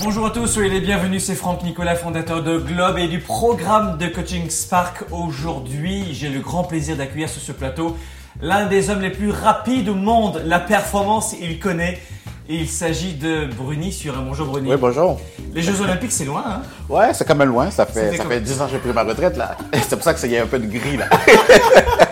Bonjour à tous, soyez les bienvenus, c'est Franck Nicolas, fondateur de Globe et du programme de coaching Spark. Aujourd'hui, j'ai le grand plaisir d'accueillir sur ce plateau l'un des hommes les plus rapides au monde. La performance, il connaît. Il s'agit de Bruni sur un bonjour Bruni. Oui, bonjour. Les Jeux Olympiques, c'est loin, hein? Ouais, c'est quand même loin. Ça fait, ça fait 10 ans que j'ai pris ma retraite, là. C'est pour ça qu'il y a un peu de gris, là.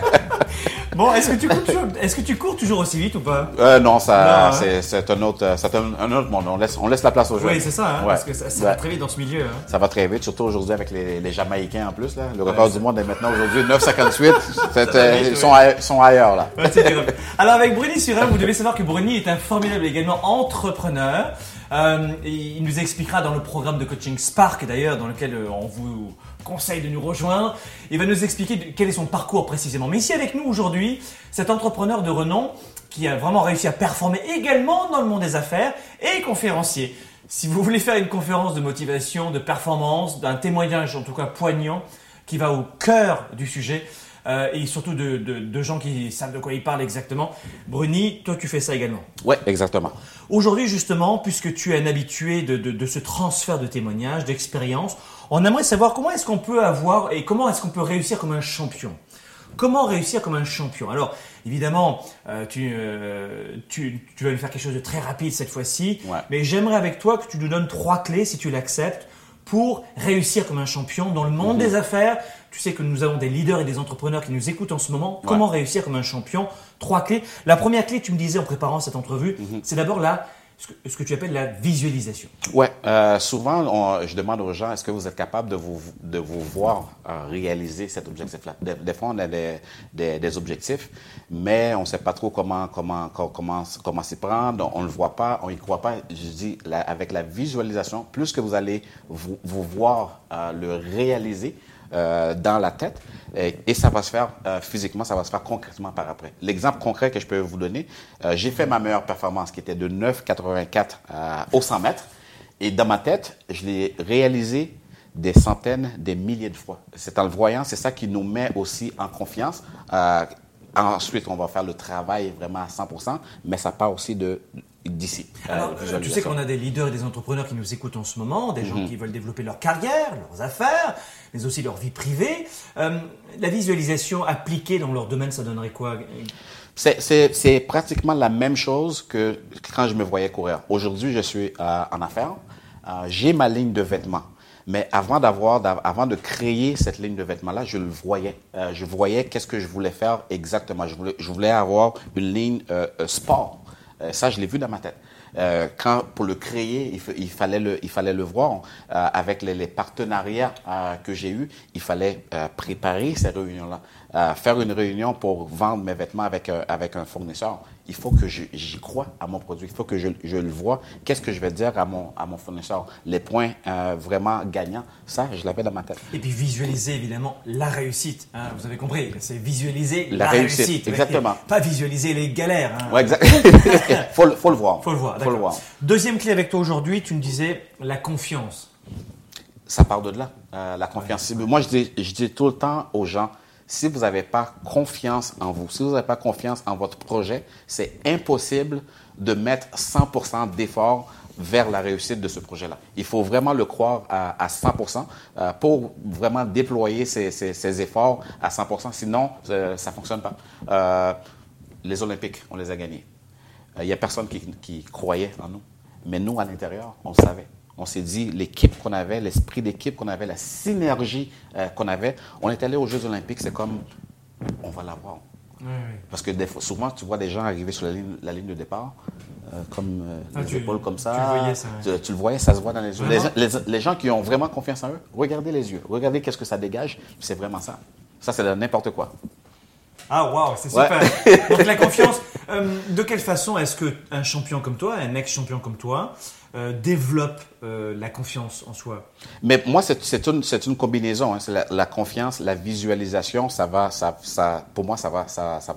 Bon, est-ce que, tu cours toujours, est-ce que tu cours toujours aussi vite ou pas Euh, non, ça, Non, hein. c'est, c'est un autre, euh, c'est un, un autre monde. On laisse, on laisse la place aux jeunes. Oui, c'est ça, hein, Ouais. parce que ça, ça va très vite dans ce milieu. hein. Ça va très vite, surtout aujourd'hui avec les, les Jamaïcains en plus, là. Le record du monde est maintenant aujourd'hui 9,58. C'est, euh, ils sont, ailleurs- sont ailleurs, là. Alors avec Bruni Surin, vous devez savoir que Bruni est un formidable également entrepreneur. Euh, il nous expliquera dans le programme de coaching Spark d'ailleurs, dans lequel euh, on vous conseille de nous rejoindre. Il va nous expliquer quel est son parcours précisément. Mais ici avec nous aujourd'hui, cet entrepreneur de renom qui a vraiment réussi à performer également dans le monde des affaires et conférencier. Si vous voulez faire une conférence de motivation, de performance, d'un témoignage en tout cas poignant, qui va au cœur du sujet euh, et surtout de, de- de gens qui savent de quoi ils parlent exactement. Bruni, toi tu fais ça également. Ouais, exactement. Aujourd'hui justement, puisque tu es un habitué de, de- ce transfert de témoignages, d'expérience, on aimerait savoir comment est-ce qu'on peut avoir et comment est-ce qu'on peut réussir comme un champion. Comment réussir comme un champion? Alors, évidemment, euh, tu, euh, tu, tu vas nous faire quelque chose de très rapide cette fois-ci, Ouais. mais j'aimerais avec toi que tu nous donnes trois clés, si tu l'acceptes, pour réussir comme un champion dans le monde des affaires. Tu sais que nous avons des leaders et des entrepreneurs qui nous écoutent en ce moment. Comment réussir comme un champion? Trois clés. La première clé, tu me disais en préparant cette entrevue, c'est d'abord la, ce que, ce que tu appelles la visualisation. Ouais, euh, souvent, on- je demande aux gens, est-ce que vous êtes capable de vous, de vous voir euh, réaliser cet objectif-là? Des, des fois, on a des, des, des objectifs, mais on ne sait pas trop comment, comment, co- comment, comment s'y prendre, on ne le voit pas, on n'y croit pas. Je dis, la- avec la visualisation, plus que vous allez vous, vous voir euh, le réaliser, euh, dans la tête et, ça va se faire euh, physiquement, ça va se faire concrètement par après. L'exemple concret que je peux vous donner, euh, j'ai fait ma meilleure performance qui était de 9,84 euh, au 100 mètres et dans ma tête, je l'ai réalisé des centaines, des milliers de fois. C'est en le voyant, c'est ça qui nous met aussi en confiance. Ensuite, on va faire le travail vraiment à 100%, mais ça part aussi de d'ici. Alors, euh, tu sais qu'on a des leaders et des entrepreneurs qui nous écoutent en ce moment, des Mhm. gens qui veulent développer leur carrière, leurs affaires, mais aussi leur vie privée. Euh, la visualisation appliquée dans leur domaine, ça donnerait quoi C'est- pratiquement la même chose que quand je me voyais courir. Aujourd'hui, je suis euh, en affaires. Euh, J'ai ma ligne de vêtements. Mais avant d'avoir, d'av- avant de créer cette ligne de vêtements-là, je le voyais. Euh, je voyais qu'est-ce que je voulais faire exactement. Je voulais, je voulais avoir une ligne euh, sport. Euh, ça, je l'ai vu dans ma tête. Euh, quand pour le créer, il, fa- il fallait le, il fallait le voir Euh, avec les, les partenariats euh, que j'ai eus. Il fallait euh, préparer ces réunions-là, Euh, faire une réunion pour vendre mes vêtements avec avec un fournisseur. Il faut que j'y croie à mon produit. Il faut que je, je le vois. Qu'est-ce que je vais dire à mon, à mon fournisseur? Les points euh, vraiment gagnants. Ça, je l'avais dans ma tête. Et puis visualiser évidemment la réussite. hein, vous avez compris, c'est visualiser la, La réussite, exactement. Pas visualiser les galères. hein. Ouais, exact. faut, le- faut le voir. Faut le voir. Faut le voir. Deuxième clé avec toi aujourd'hui, tu me disais la confiance. ça part de là, euh, la confiance. Moi, je dis, je dis tout le temps aux gens, si vous n'avez pas confiance en vous, si vous n'avez pas confiance en votre projet, c'est impossible de mettre 100% d'effort vers la réussite de ce projet-là. Il faut vraiment le croire à, à 100% euh, pour vraiment déployer ces efforts à 100%. Sinon, euh, ça ne fonctionne pas. Euh, les Olympiques, on les a gagnés. Il n'y a personne qui, qui croyait en nous. Mais nous, à l'intérieur, on savait. On s'est dit, l'équipe qu'on avait, l'esprit d'équipe qu'on avait, la synergie euh, qu'on avait, on est allé aux Jeux Olympiques, c'est comme, on va l'avoir. Parce que des fois, souvent, tu vois des gens arriver sur la ligne, la ligne de départ, euh, comme euh, Ah, les tu- épaules comme ça. tu le voyais, ça, ouais. Tu, tu le voyais, ça se voit dans les yeux. Les, Vraiment? les- les gens qui ont vraiment confiance en eux, regardez les yeux. Regardez qu'est-ce que ça dégage. C'est vraiment ça. Ça, c'est n'importe quoi. Ah waouh, c'est Ouais. super. Donc la confiance. Euh, de quelle façon est-ce que un champion comme toi, un ex-champion comme toi, euh, développe euh, la confiance en soi? Mais moi, c'est une, combinaison. hein. La, confiance, la visualisation, ça va, pour moi, ça va,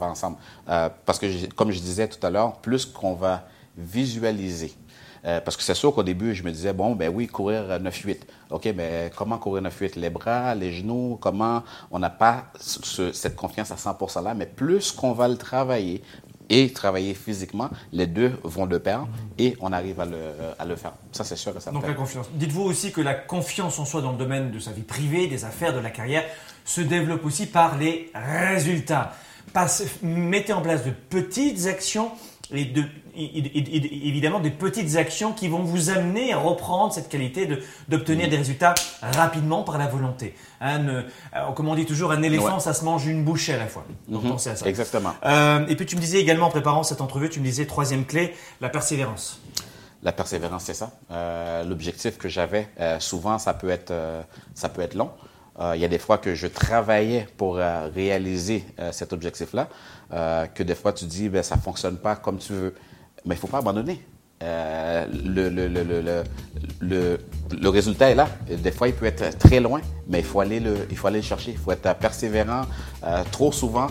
ensemble. Parce que, comme je disais tout à l'heure, plus qu'on va visualiser, parce que c'est sûr qu'au début, je me disais, bon, ben oui, courir euh, 9-8. OK, mais comment courir 9-8? Les bras, les genoux, comment? On n'a pas ce- cette confiance à 100 là, mais plus qu'on va le travailler, et travailler physiquement, les deux vont de pair et on arrive à le, à le faire. Ça, c'est sûr que ça Donc la confiance. Dites-vous aussi que la confiance en soi dans le domaine de sa vie privée, des affaires, de la carrière, se développe aussi par les résultats. mettez en place de petites actions et, de, évidemment des petites actions qui vont vous amener à reprendre cette qualité d'obtenir des résultats rapidement par la volonté. Hein, euh, comme on dit toujours, un éléphant, ça se mange une bouchée à la fois. Donc pensez à ça. Exactement. Euh, et puis tu me disais également en préparant cette entrevue, tu me disais troisième clé, la persévérance. La persévérance, c'est ça. Euh, l'objectif que j'avais, souvent, ça peut être, ça peut être long. il y a des fois que je travaillais pour réaliser cet objectif-là. Euh, que des fois tu dis, ben, ça ne fonctionne pas comme tu veux. Mais il ne faut pas abandonner. Euh, le, le, le, le, résultat est là. Des fois, il peut être très loin, mais il faut aller le, il faut aller le chercher. Il faut être persévérant. Euh, trop souvent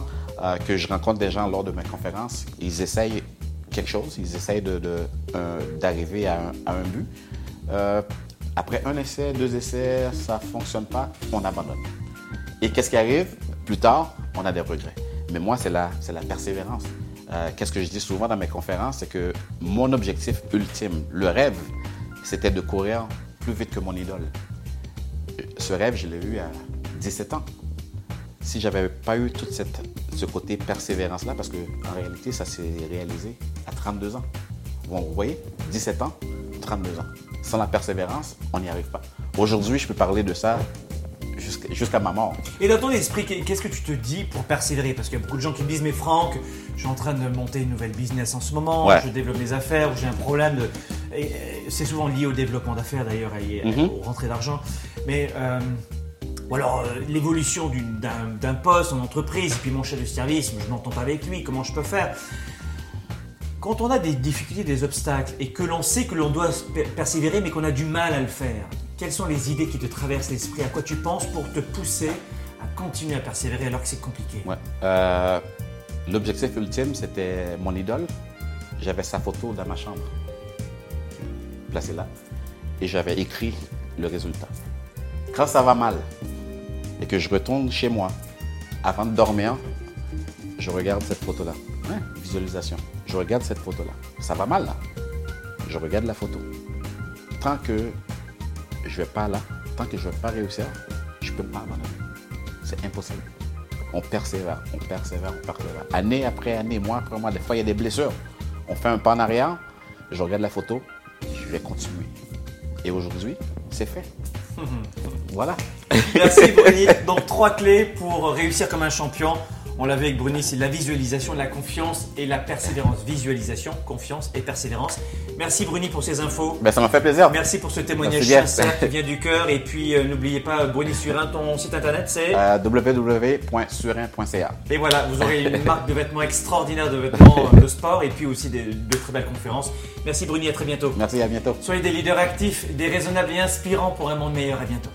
que je rencontre des gens lors de mes conférences, ils essayent quelque chose, ils essayent d'arriver de, à, à, un but. après un essai, deux essais, ça ne fonctionne pas, on abandonne. Et qu'est-ce qui arrive? Plus tard, on a des regrets. Mais moi, c'est la, la persévérance. Euh, qu'est-ce que je dis souvent dans mes conférences, c'est que mon objectif ultime, le rêve, c'était de courir plus vite que mon idole. Ce rêve, je l'ai eu à 17 ans. Si j'avais pas eu tout cette, ce côté persévérance-là, parce qu'en réalité, ça s'est réalisé à 32 ans. Bon, vous voyez, 17 ans, 32 ans. Sans la persévérance, on n'y arrive pas. Aujourd'hui, je peux parler de ça jusqu'à ma mort. Et dans ton esprit, qu'est-ce que tu te dis pour persévérer? Parce qu'il y a beaucoup de gens qui me disent, mais Franck, je suis en train de monter une nouvelle business en ce moment, je développe mes affaires, ou j'ai un problème de... C'est souvent lié au développement d'affaires d'ailleurs, et mm aux rentrées d'argent. Mais... Euh, ou alors euh, l'évolution d'un poste en entreprise, et puis mon chef de service, je n'entends pas avec lui, comment je peux faire? Quand on a des difficultés, des obstacles, et que l'on sait que l'on doit persévérer, mais qu'on a du mal à le faire, quelles sont les idées qui te traversent l'esprit? À quoi tu penses pour te pousser à continuer à persévérer alors que c'est compliqué? Euh, L'objectif ultime, c'était mon idole. J'avais sa photo dans ma chambre, placée là, et j'avais écrit le résultat. Quand ça va mal et que je retourne chez moi, avant de dormir, je regarde cette photo-là. visualisation. Je regarde cette photo-là. Ça va mal là. Je regarde la photo. Tant que je vais pas là, tant que je ne vais pas réussir, je ne peux pas abandonner. C'est impossible. On persévère, on persévère, on persévère. Année après année, mois après mois, des fois il y a des blessures. On fait un pas en arrière, je regarde la photo, je vais continuer. Et aujourd'hui, c'est fait. voilà. Merci Bruni. Donc trois clés pour réussir comme un champion. On l'avait avec Bruni, c'est la visualisation, la confiance et la persévérance. Visualisation, confiance et persévérance. Merci Bruni pour ces infos. Ben, ça m'a fait plaisir. Merci pour ce témoignage sincère qui vient du cœur. Et puis euh, n'oubliez pas, Bruni Surin, ton site internet c'est euh, www.surin.ca. Et voilà, vous aurez une marque de vêtements extraordinaire de vêtements euh, de sport et puis aussi de, de très belles conférences. Merci Bruni, à très bientôt. Merci, à bientôt. Soyez des leaders actifs, des raisonnables et inspirants pour un monde meilleur. À bientôt.